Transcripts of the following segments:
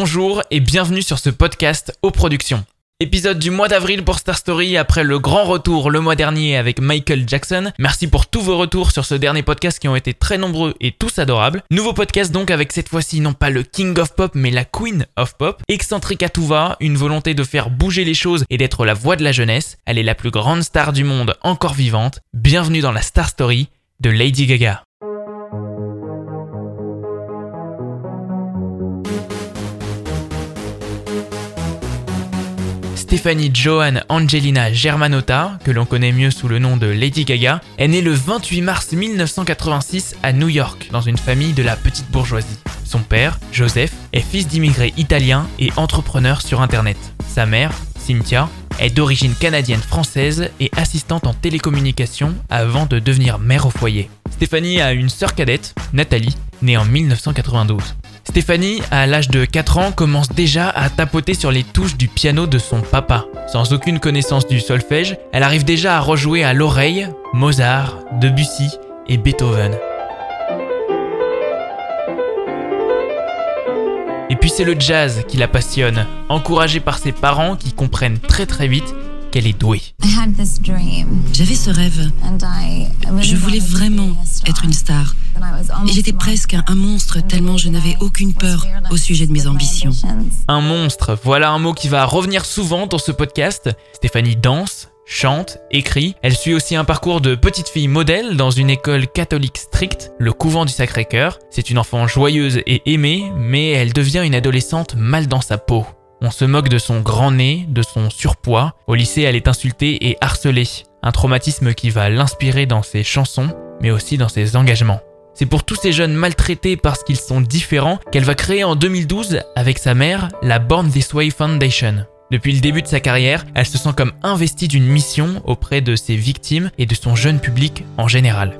Bonjour et bienvenue sur ce podcast aux productions. Épisode du mois d'avril pour Star Story après le grand retour le mois dernier avec Michael Jackson. Merci pour tous vos retours sur ce dernier podcast qui ont été très nombreux et tous adorables. Nouveau podcast donc avec cette fois-ci non pas le King of Pop mais la Queen of Pop. Excentrique à tout va, une volonté de faire bouger les choses et d'être la voix de la jeunesse. Elle est la plus grande star du monde encore vivante. Bienvenue dans la Star Story de Lady Gaga. Stephanie Joan Angelina Germanotta, que l'on connaît mieux sous le nom de Lady Gaga, est née le 28 mars 1986 à New York, dans une famille de la petite bourgeoisie. Son père, Joseph, est fils d'immigrés italiens et entrepreneur sur Internet. Sa mère, Cynthia, est d'origine canadienne-française et assistante en télécommunication avant de devenir mère au foyer. Stéphanie a une sœur cadette, Nathalie, née en 1992. Stéphanie, à l'âge de 4 ans, commence déjà à tapoter sur les touches du piano de son papa. Sans aucune connaissance du solfège, elle arrive déjà à rejouer à l'oreille Mozart, Debussy et Beethoven. Et puis c'est le jazz qui la passionne, encouragée par ses parents qui comprennent très très vite qu'elle est douée. J'avais ce rêve. Je voulais vraiment être une star. Et j'étais presque un monstre tellement je n'avais aucune peur au sujet de mes ambitions. Un monstre, voilà un mot qui va revenir souvent dans ce podcast. Stéphanie danse, chante, écrit. Elle suit aussi un parcours de petite fille modèle dans une école catholique stricte, le couvent du Sacré-Cœur. C'est une enfant joyeuse et aimée, mais elle devient une adolescente mal dans sa peau. On se moque de son grand nez, de son surpoids. Au lycée, elle est insultée et harcelée. Un traumatisme qui va l'inspirer dans ses chansons, mais aussi dans ses engagements. C'est pour tous ces jeunes maltraités parce qu'ils sont différents qu'elle va créer en 2012, avec sa mère, la Born This Way Foundation. Depuis le début de sa carrière, elle se sent comme investie d'une mission auprès de ses victimes et de son jeune public en général.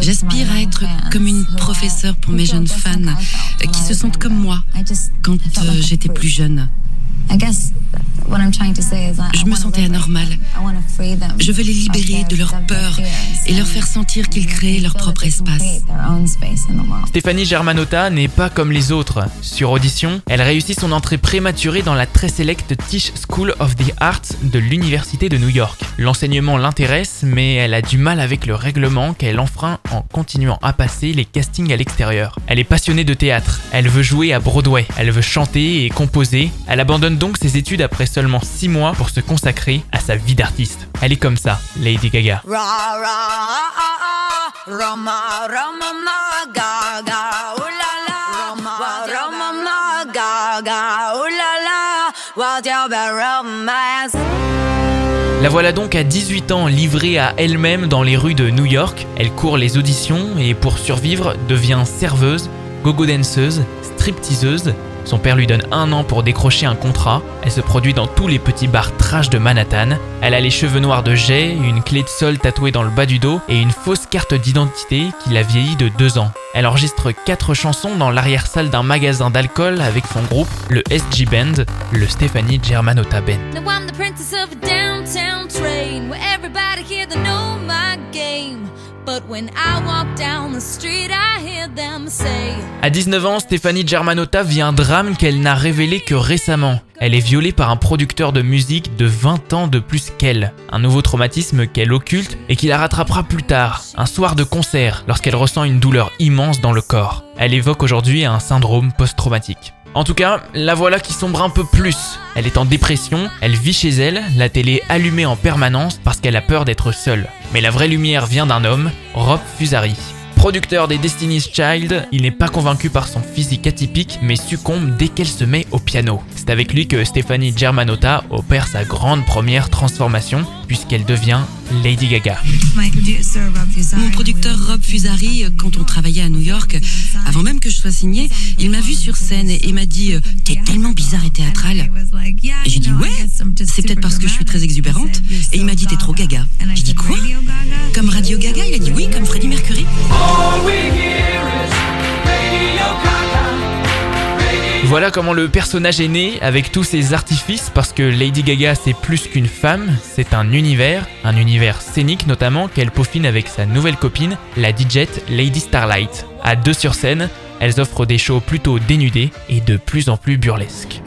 J'aspire à être comme une professeure pour mes jeunes fans qui se sentent comme moi quand euh, j'étais plus jeune. Je me sentais anormale. Je veux les libérer de leur peur et leur faire sentir qu'ils créent leur propre espace. Stéphanie Germanotta n'est pas comme les autres. Sur audition, elle réussit son entrée prématurée dans la très sélecte Tisch School of the Arts de l'Université de New York. L'enseignement l'intéresse, mais elle a du mal avec le règlement qu'elle enfreint en continuant à passer les castings à l'extérieur. Elle est passionnée de théâtre, elle veut jouer à Broadway, elle veut chanter et composer, elle abandonne donc ses études après seulement 6 mois pour se consacrer à sa vie d'artiste. Elle est comme ça, Lady Gaga. La voilà donc à 18 ans livrée à elle-même dans les rues de New York. Elle court les auditions et pour survivre devient serveuse, gogo danseuse, stripteaseuse son père lui donne un an pour décrocher un contrat. Elle se produit dans tous les petits bars trash de Manhattan. Elle a les cheveux noirs de Jay, une clé de sol tatouée dans le bas du dos et une fausse carte d'identité qui l'a vieilli de deux ans. Elle enregistre quatre chansons dans l'arrière-salle d'un magasin d'alcool avec son groupe, le SG Band, le Stephanie Germanotta Band. À 19 ans, Stéphanie Germanotta vit un drame qu'elle n'a révélé que récemment. Elle est violée par un producteur de musique de 20 ans de plus qu'elle. Un nouveau traumatisme qu'elle occulte et qui la rattrapera plus tard, un soir de concert, lorsqu'elle ressent une douleur immense dans le corps. Elle évoque aujourd'hui un syndrome post-traumatique. En tout cas, la voilà qui sombre un peu plus. Elle est en dépression, elle vit chez elle, la télé allumée en permanence parce qu'elle a peur d'être seule. Mais la vraie lumière vient d'un homme, Rob Fusari. Producteur des Destiny's Child, il n'est pas convaincu par son physique atypique mais succombe dès qu'elle se met au piano. C'est avec lui que Stephanie Germanotta opère sa grande première transformation puisqu'elle devient Lady Gaga. Mon producteur Rob Fusari, quand on travaillait à New York, avant même que je sois signée, il m'a vu sur scène et m'a dit euh, T'es tellement bizarre et théâtrale. Et j'ai dit Ouais, c'est peut-être parce que je suis très exubérante. Et il m'a dit T'es trop gaga. J'ai dit Quoi? Comme Radio Gaga Il a dit Oui, comme Freddie Mercury. Voilà comment le personnage est né avec tous ses artifices parce que Lady Gaga c'est plus qu'une femme, c'est un univers, un univers scénique notamment qu'elle peaufine avec sa nouvelle copine, la DJ Lady Starlight. À deux sur scène, elles offrent des shows plutôt dénudés et de plus en plus burlesques.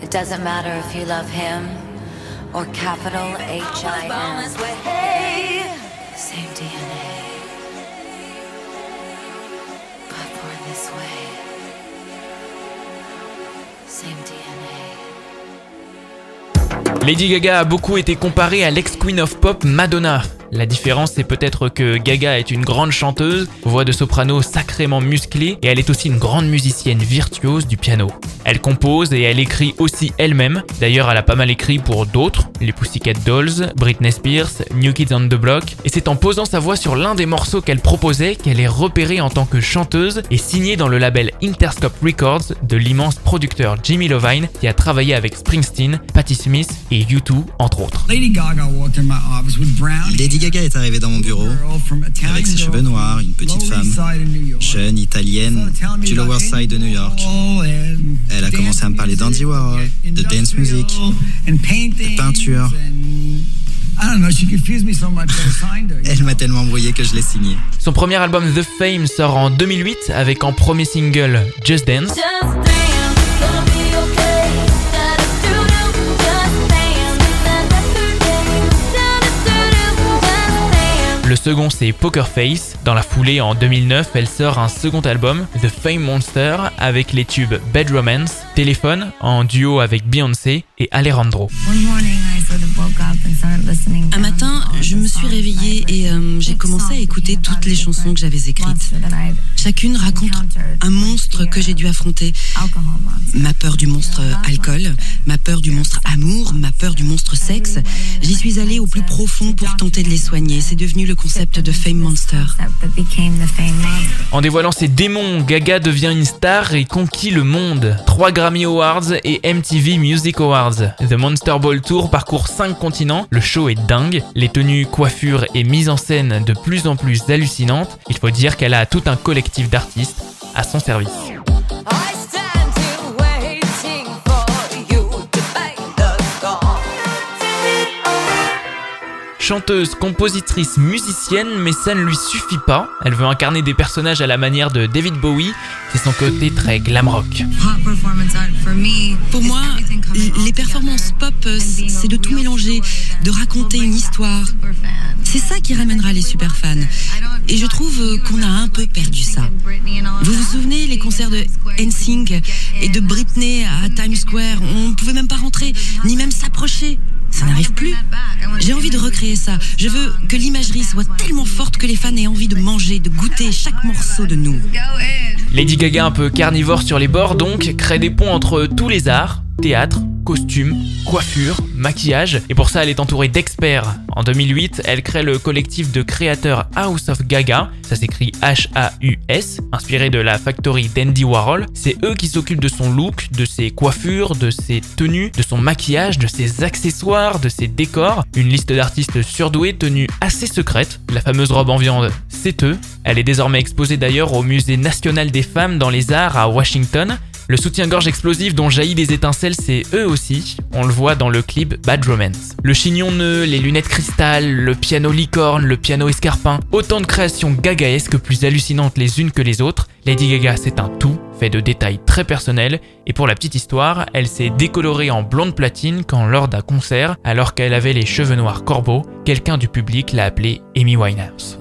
Lady Gaga a beaucoup été comparée à l'ex-queen of pop Madonna. La différence, c'est peut-être que Gaga est une grande chanteuse, voix de soprano sacrément musclée, et elle est aussi une grande musicienne virtuose du piano. Elle compose et elle écrit aussi elle-même. D'ailleurs, elle a pas mal écrit pour d'autres, les Pussycat Dolls, Britney Spears, New Kids on the Block, et c'est en posant sa voix sur l'un des morceaux qu'elle proposait qu'elle est repérée en tant que chanteuse et signée dans le label Interscope Records de l'immense producteur Jimmy Lovine qui a travaillé avec Springsteen, Patti Smith et U2 entre autres. Lady Gaga Gaga est arrivée dans mon bureau avec ses cheveux noirs, une petite femme, jeune, italienne, du Lower Side de New York. Elle a commencé à me parler d'Andy Warhol, de dance music, de peinture. Elle m'a tellement embrouillé que je l'ai signé. Son premier album The Fame sort en 2008 avec en premier single Just Dance. Second c'est Poker Face. Dans la foulée, en 2009, elle sort un second album, The Fame Monster, avec les tubes Bad Romance, Téléphone, en duo avec Beyoncé et Alejandro. Un matin, je me suis réveillée et euh, j'ai commencé à écouter toutes les chansons que j'avais écrites. Chacune raconte un monstre que j'ai dû affronter. Ma peur du monstre alcool, ma peur du monstre amour, ma peur du monstre sexe. J'y suis allée au plus profond pour tenter de les soigner. C'est devenu le concept de Fame Monster. En dévoilant ses démons, Gaga devient une star et conquit le monde. 3 Grammy Awards et MTV Music Awards. The Monster Ball Tour parcourt 5 continents, le show est dingue, les tenues, coiffures et mise en scène de plus en plus hallucinantes. Il faut dire qu'elle a tout un collectif d'artistes à son service. Chanteuse, compositrice, musicienne, mais ça ne lui suffit pas. Elle veut incarner des personnages à la manière de David Bowie, c'est son côté très glam rock. Pour moi, les performances pop, c'est de tout mélanger, de raconter une histoire. C'est ça qui ramènera les super fans. Et je trouve qu'on a un peu perdu ça. Vous vous souvenez les concerts de NSYNC et de Britney à Times Square? On ne pouvait même pas rentrer, ni même s'approcher. Ça n'arrive plus. J'ai envie de recréer ça. Je veux que l'imagerie soit tellement forte que les fans aient envie de manger, de goûter chaque morceau de nous. Lady Gaga, un peu carnivore sur les bords, donc, crée des ponts entre tous les arts, théâtre, costume, coiffure, maquillage, et pour ça elle est entourée d'experts. En 2008, elle crée le collectif de créateurs House of Gaga, ça s'écrit H-A-U-S, inspiré de la factory d'Andy Warhol. C'est eux qui s'occupent de son look, de ses coiffures, de ses tenues, de son maquillage, de ses accessoires, de ses décors. Une liste d'artistes surdoués tenue assez secrète. La fameuse robe en viande, c'est eux. Elle est désormais exposée d'ailleurs au Musée national des femmes dans les arts à Washington. Le soutien-gorge explosif dont jaillit des étincelles, c'est eux aussi. On le voit dans le clip Bad Romance. Le chignon nœud, les lunettes cristal, le piano licorne, le piano escarpin. Autant de créations gagaesques plus hallucinantes les unes que les autres. Lady Gaga, c'est un tout, fait de détails très personnels. Et pour la petite histoire, elle s'est décolorée en blonde platine quand lors d'un concert, alors qu'elle avait les cheveux noirs corbeaux, quelqu'un du public l'a appelée Amy Winehouse.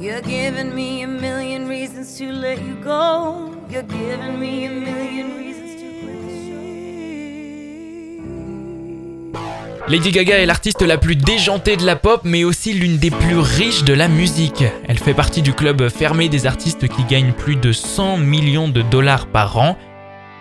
Lady Gaga est l'artiste la plus déjantée de la pop, mais aussi l'une des plus riches de la musique. Elle fait partie du club fermé des artistes qui gagnent plus de 100 millions de dollars par an.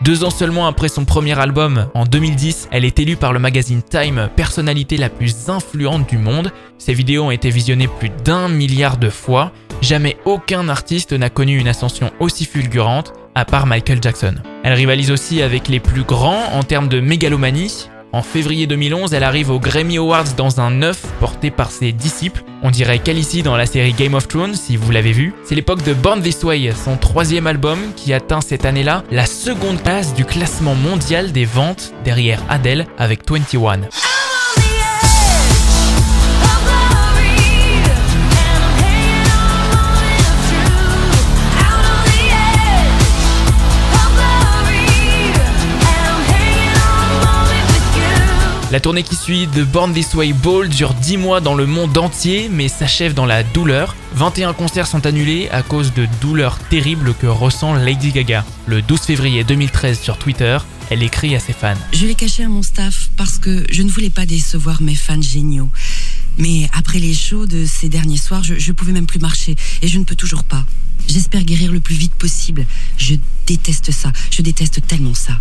Deux ans seulement après son premier album, en 2010, elle est élue par le magazine Time personnalité la plus influente du monde. Ses vidéos ont été visionnées plus d'un milliard de fois. Jamais aucun artiste n'a connu une ascension aussi fulgurante, à part Michael Jackson. Elle rivalise aussi avec les plus grands en termes de mégalomanie. En février 2011, elle arrive aux Grammy Awards dans un œuf porté par ses disciples. On dirait ici dans la série Game of Thrones, si vous l'avez vu. C'est l'époque de Born This Way, son troisième album, qui atteint cette année-là la seconde place du classement mondial des ventes derrière Adele avec 21. La tournée qui suit de Born This Way Ball dure 10 mois dans le monde entier, mais s'achève dans la douleur. 21 concerts sont annulés à cause de douleurs terribles que ressent Lady Gaga. Le 12 février 2013 sur Twitter, elle écrit à ses fans. Je l'ai caché à mon staff parce que je ne voulais pas décevoir mes fans géniaux. Mais après les shows de ces derniers soirs, je, ne pouvais même plus marcher et je ne peux toujours pas. J'espère guérir le plus vite possible. Je déteste ça. Je déteste tellement ça.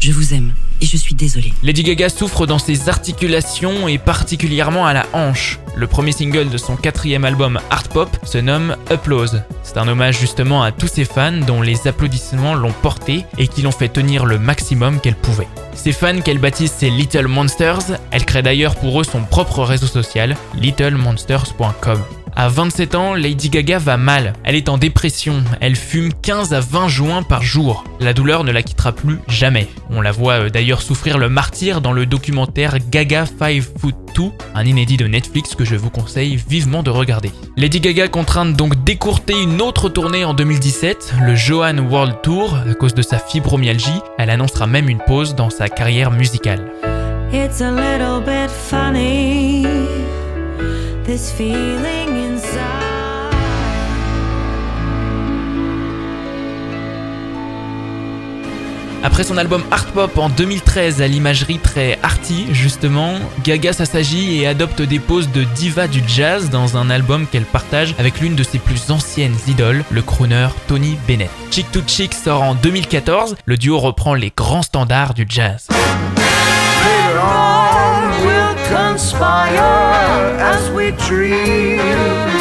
Je vous aime et je suis désolée. Lady Gaga souffre dans ses articulations et particulièrement à la hanche. Le premier single de son quatrième album Art Pop se nomme Applause. C'est un hommage justement à tous ses fans dont les applaudissements l'ont portée et qui l'ont fait tenir le maximum qu'elle pouvait. Ses fans qu'elle baptise ses Little Monsters, elle crée d'ailleurs pour eux son propre réseau social, littlemonsters.com. À 27 ans, Lady Gaga va mal. Elle est en dépression. Elle fume 15 à 20 joints par jour. La douleur ne la quittera plus jamais. On la voit euh, d'ailleurs souffrir le martyr dans le documentaire Gaga 5 Foot 2, un inédit de Netflix que je vous conseille vivement de regarder. Lady Gaga contrainte donc d'écourter une autre tournée en 2017, le Johan World Tour, à cause de sa fibromyalgie. Elle annoncera même une pause dans sa carrière musicale. This feeling. Après son album Art Pop en 2013 à l'imagerie très arty justement, Gaga s'assagit et adopte des poses de diva du jazz dans un album qu'elle partage avec l'une de ses plus anciennes idoles, le crooner Tony Bennett. Chick to Chick sort en 2014, le duo reprend les grands standards du jazz. conspire as we dream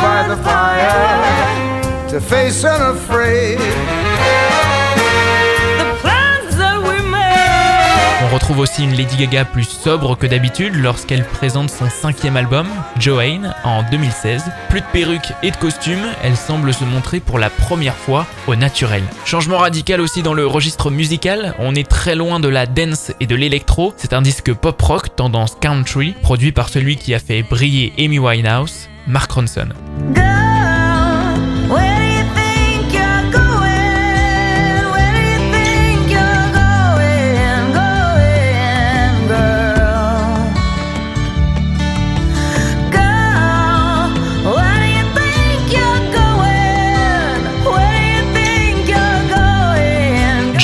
by the fire to face unafraid. On retrouve aussi une Lady Gaga plus sobre que d'habitude lorsqu'elle présente son cinquième album, Joanne, en 2016. Plus de perruques et de costumes, elle semble se montrer pour la première fois au naturel. Changement radical aussi dans le registre musical, on est très loin de la dance et de l'électro, c'est un disque pop-rock tendance country, produit par celui qui a fait briller Amy Winehouse, Mark Ronson.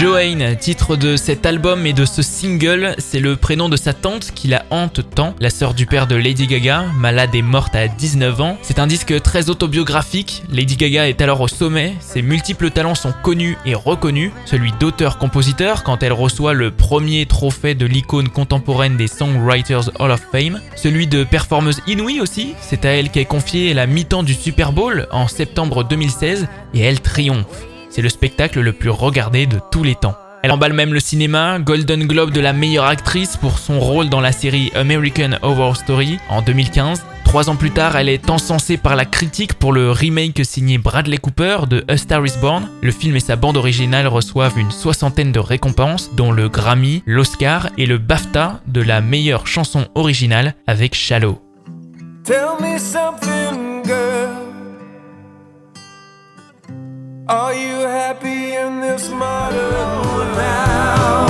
Joanne, titre de cet album et de ce single, c'est le prénom de sa tante qui la hante tant, la sœur du père de Lady Gaga, malade et morte à 19 ans. C'est un disque très autobiographique, Lady Gaga est alors au sommet, ses multiples talents sont connus et reconnus, celui d'auteur-compositeur quand elle reçoit le premier trophée de l'icône contemporaine des Songwriters Hall of Fame, celui de performeuse inouïe aussi, c'est à elle qu'est confiée la mi-temps du Super Bowl en septembre 2016 et elle triomphe. C'est le spectacle le plus regardé de tous les temps. Elle emballe même le cinéma, Golden Globe de la meilleure actrice pour son rôle dans la série American Horror Story en 2015. Trois ans plus tard, elle est encensée par la critique pour le remake signé Bradley Cooper de A Star Is Born. Le film et sa bande originale reçoivent une soixantaine de récompenses, dont le Grammy, l'Oscar et le BAFTA de la meilleure chanson originale avec Shallow. Tell me something, girl. Are you happy in this modern now?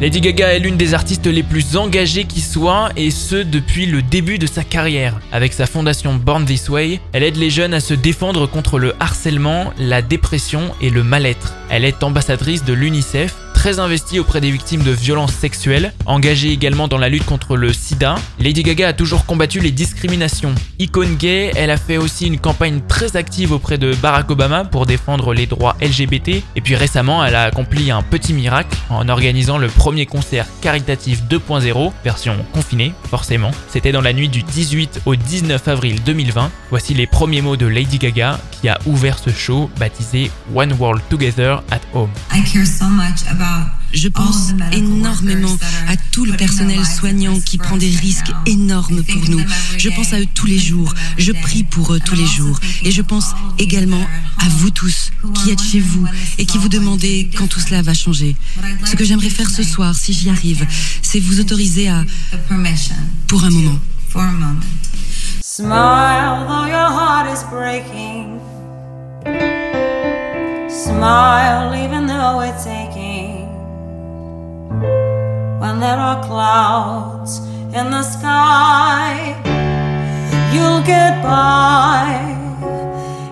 Lady Gaga est l'une des artistes les plus engagées qui soit, et ce depuis le début de sa carrière. Avec sa fondation Born This Way, elle aide les jeunes à se défendre contre le harcèlement, la dépression et le mal-être. Elle est ambassadrice de l'UNICEF très investie auprès des victimes de violences sexuelles, engagée également dans la lutte contre le sida. Lady Gaga a toujours combattu les discriminations. Icône gay, elle a fait aussi une campagne très active auprès de Barack Obama pour défendre les droits LGBT. Et puis récemment, elle a accompli un petit miracle en organisant le premier concert caritatif 2.0, version confinée, forcément. C'était dans la nuit du 18 au 19 avril 2020. Voici les premiers mots de Lady Gaga qui a ouvert ce show baptisé One World Together at Home. Je pense énormément à tout le personnel soignant qui prend des risques énormes pour nous. Je pense à eux tous les jours. Je prie pour eux tous les jours. Et je pense également à vous tous qui êtes chez vous et qui vous demandez quand tout cela va changer. Ce que j'aimerais faire ce soir, si j'y arrive, c'est vous autoriser à... pour un moment. Smile though your heart is breaking. Smile even though it's aching. And there are clouds in the sky. You'll get by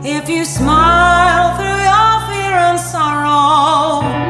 if you smile through your fear and sorrow.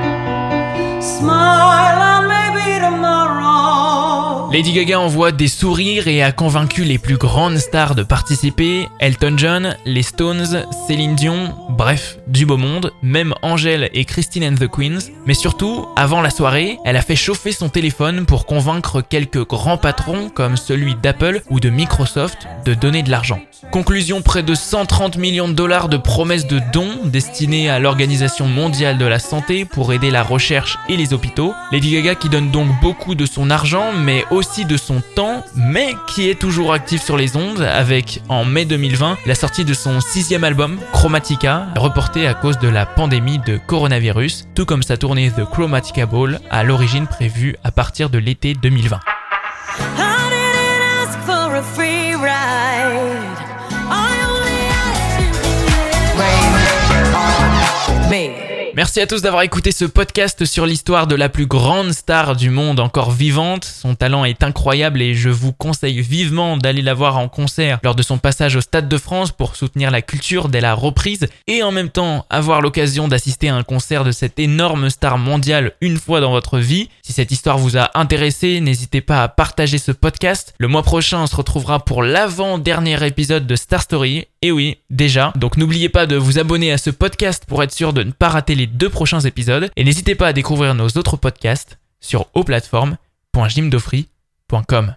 Lady Gaga envoie des sourires et a convaincu les plus grandes stars de participer Elton John, les Stones, Céline Dion, bref, du beau monde, même Angèle et Christine and the Queens. Mais surtout, avant la soirée, elle a fait chauffer son téléphone pour convaincre quelques grands patrons comme celui d'Apple ou de Microsoft de donner de l'argent. Conclusion, près de 130 millions de dollars de promesses de dons destinés à l'Organisation mondiale de la santé pour aider la recherche et les hôpitaux. Lady Gaga qui donne donc beaucoup de son argent mais aussi de son temps mais qui est toujours active sur les ondes avec en mai 2020 la sortie de son sixième album Chromatica reporté à cause de la pandémie de coronavirus tout comme sa tournée The Chromatica Ball à l'origine prévue à partir de l'été 2020. Merci à tous d'avoir écouté ce podcast sur l'histoire de la plus grande star du monde encore vivante. Son talent est incroyable et je vous conseille vivement d'aller la voir en concert lors de son passage au Stade de France pour soutenir la culture dès la reprise et en même temps avoir l'occasion d'assister à un concert de cette énorme star mondiale une fois dans votre vie. Si cette histoire vous a intéressé, n'hésitez pas à partager ce podcast. Le mois prochain, on se retrouvera pour l'avant-dernier épisode de Star Story. Et oui, déjà. Donc n'oubliez pas de vous abonner à ce podcast pour être sûr de ne pas rater les deux prochains épisodes et n'hésitez pas à découvrir nos autres podcasts sur auplateforme.jimdofree.com.